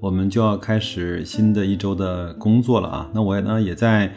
我们就要开始新的一周的工作了啊。那我呢也在。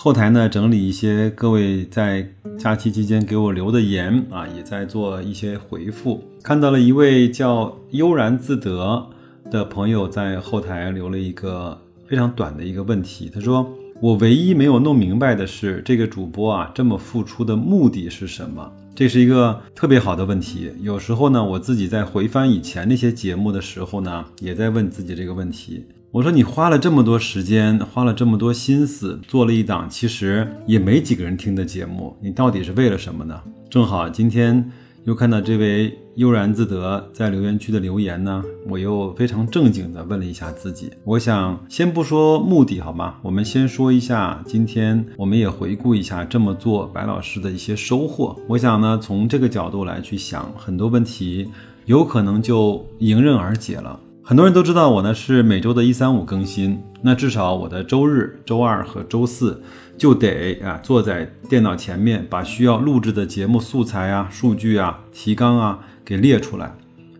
后台呢，整理一些各位在假期期间给我留的言啊，也在做一些回复。看到了一位叫悠然自得的朋友在后台留了一个非常短的一个问题，他说：“我唯一没有弄明白的是，这个主播啊这么付出的目的是什么？”这是一个特别好的问题。有时候呢，我自己在回翻以前那些节目的时候呢，也在问自己这个问题。我说你花了这么多时间，花了这么多心思，做了一档其实也没几个人听的节目，你到底是为了什么呢？正好今天又看到这位悠然自得在留言区的留言呢，我又非常正经的问了一下自己。我想先不说目的好吗？我们先说一下今天我们也回顾一下这么做白老师的一些收获。我想呢，从这个角度来去想很多问题，有可能就迎刃而解了。很多人都知道我呢是每周的一三五更新，那至少我的周日、周二和周四就得啊坐在电脑前面，把需要录制的节目素材啊、数据啊、提纲啊给列出来，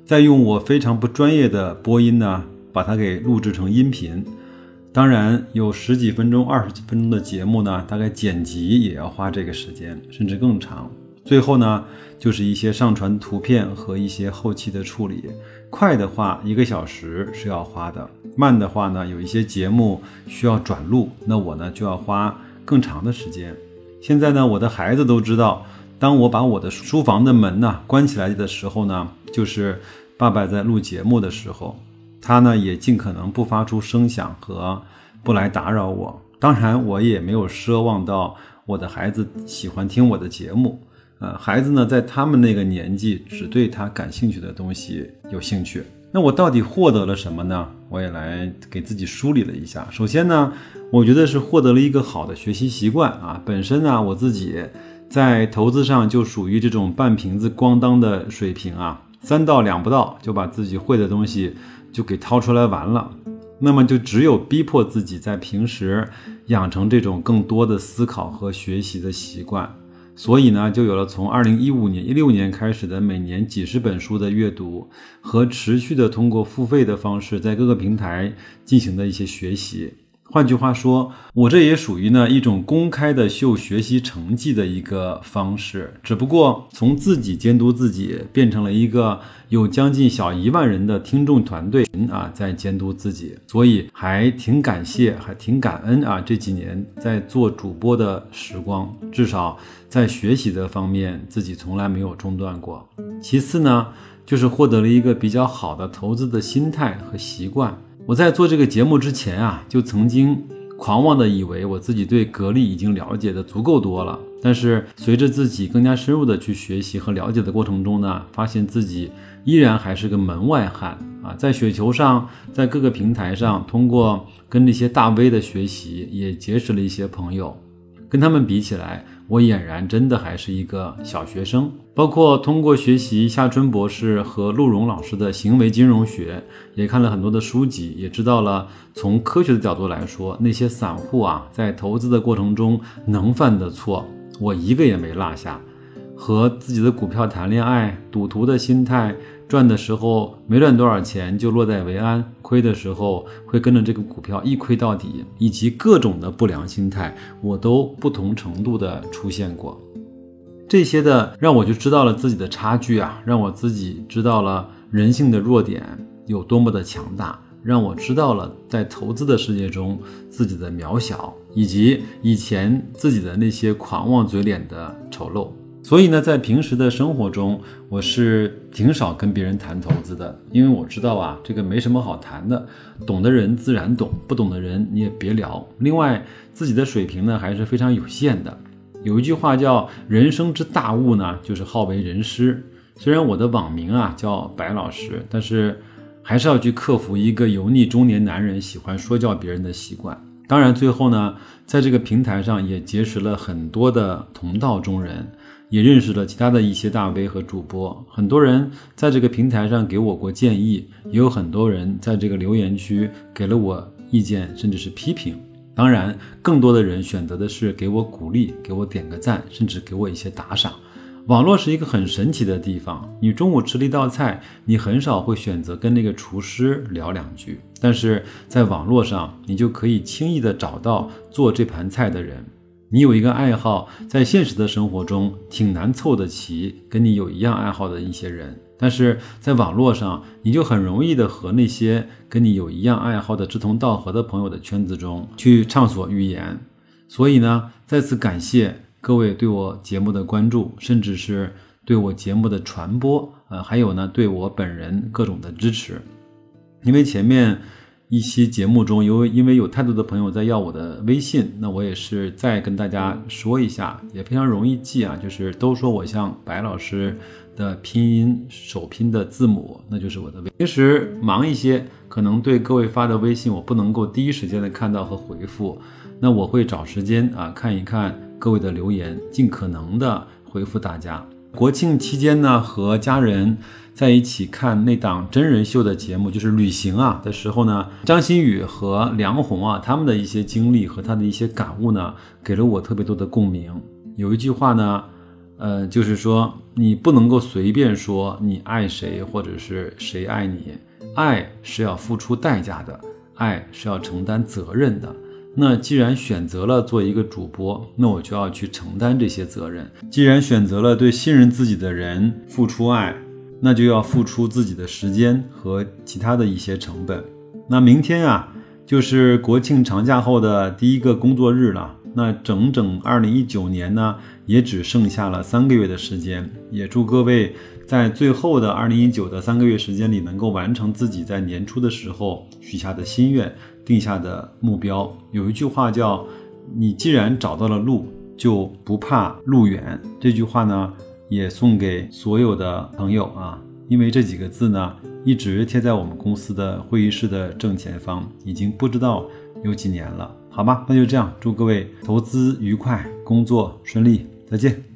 再用我非常不专业的播音呢把它给录制成音频。当然有十几分钟、二十几分钟的节目呢，大概剪辑也要花这个时间，甚至更长。最后呢，就是一些上传图片和一些后期的处理。快的话一个小时是要花的，慢的话呢，有一些节目需要转录，那我呢就要花更长的时间。现在呢，我的孩子都知道，当我把我的书房的门呢关起来的时候呢，就是爸爸在录节目的时候，他呢也尽可能不发出声响和不来打扰我。当然，我也没有奢望到我的孩子喜欢听我的节目。呃，孩子呢，在他们那个年纪，只对他感兴趣的东西有兴趣。那我到底获得了什么呢？我也来给自己梳理了一下。首先呢，我觉得是获得了一个好的学习习惯啊。本身呢，我自己在投资上就属于这种半瓶子咣当的水平啊，三到两不到就把自己会的东西就给掏出来玩了。那么就只有逼迫自己在平时养成这种更多的思考和学习的习惯。所以呢，就有了从二零一五年、一六年开始的每年几十本书的阅读，和持续的通过付费的方式在各个平台进行的一些学习。换句话说，我这也属于呢一种公开的秀学习成绩的一个方式，只不过从自己监督自己，变成了一个有将近小一万人的听众团队啊，在监督自己，所以还挺感谢，还挺感恩啊这几年在做主播的时光，至少在学习的方面，自己从来没有中断过。其次呢，就是获得了一个比较好的投资的心态和习惯。我在做这个节目之前啊，就曾经狂妄的以为我自己对格力已经了解的足够多了。但是随着自己更加深入的去学习和了解的过程中呢，发现自己依然还是个门外汉啊。在雪球上，在各个平台上，通过跟那些大 V 的学习，也结识了一些朋友。跟他们比起来，我俨然真的还是一个小学生。包括通过学习夏春博士和陆荣老师的行为金融学，也看了很多的书籍，也知道了从科学的角度来说，那些散户啊在投资的过程中能犯的错，我一个也没落下。和自己的股票谈恋爱，赌徒的心态。赚的时候没赚多少钱就落袋为安，亏的时候会跟着这个股票一亏到底，以及各种的不良心态，我都不同程度的出现过。这些的让我就知道了自己的差距啊，让我自己知道了人性的弱点有多么的强大，让我知道了在投资的世界中自己的渺小，以及以前自己的那些狂妄嘴脸的丑陋。所以呢，在平时的生活中，我是挺少跟别人谈投资的，因为我知道啊，这个没什么好谈的，懂的人自然懂，不懂的人你也别聊。另外，自己的水平呢还是非常有限的。有一句话叫“人生之大悟呢，就是好为人师”。虽然我的网名啊叫白老师，但是还是要去克服一个油腻中年男人喜欢说教别人的习惯。当然，最后呢，在这个平台上也结识了很多的同道中人，也认识了其他的一些大 V 和主播。很多人在这个平台上给我过建议，也有很多人在这个留言区给了我意见，甚至是批评。当然，更多的人选择的是给我鼓励，给我点个赞，甚至给我一些打赏。网络是一个很神奇的地方。你中午吃了一道菜，你很少会选择跟那个厨师聊两句，但是在网络上，你就可以轻易的找到做这盘菜的人。你有一个爱好，在现实的生活中挺难凑得齐跟你有一样爱好的一些人，但是在网络上，你就很容易的和那些跟你有一样爱好的志同道合的朋友的圈子中去畅所欲言。所以呢，再次感谢。各位对我节目的关注，甚至是对我节目的传播，呃，还有呢，对我本人各种的支持。因为前面一期节目中，有因为有太多的朋友在要我的微信，那我也是再跟大家说一下，也非常容易记啊，就是都说我像白老师的拼音首拼的字母，那就是我的微。平时忙一些，可能对各位发的微信我不能够第一时间的看到和回复，那我会找时间啊看一看。各位的留言，尽可能的回复大家。国庆期间呢，和家人在一起看那档真人秀的节目，就是旅行啊的时候呢，张馨予和梁红啊他们的一些经历和他的一些感悟呢，给了我特别多的共鸣。有一句话呢，呃，就是说你不能够随便说你爱谁或者是谁爱你，爱是要付出代价的，爱是要承担责任的。那既然选择了做一个主播，那我就要去承担这些责任。既然选择了对信任自己的人付出爱，那就要付出自己的时间和其他的一些成本。那明天啊，就是国庆长假后的第一个工作日了。那整整二零一九年呢，也只剩下了三个月的时间。也祝各位在最后的二零一九的三个月时间里，能够完成自己在年初的时候许下的心愿。定下的目标有一句话叫“你既然找到了路，就不怕路远”。这句话呢，也送给所有的朋友啊，因为这几个字呢，一直贴在我们公司的会议室的正前方，已经不知道有几年了。好吧，那就这样，祝各位投资愉快，工作顺利，再见。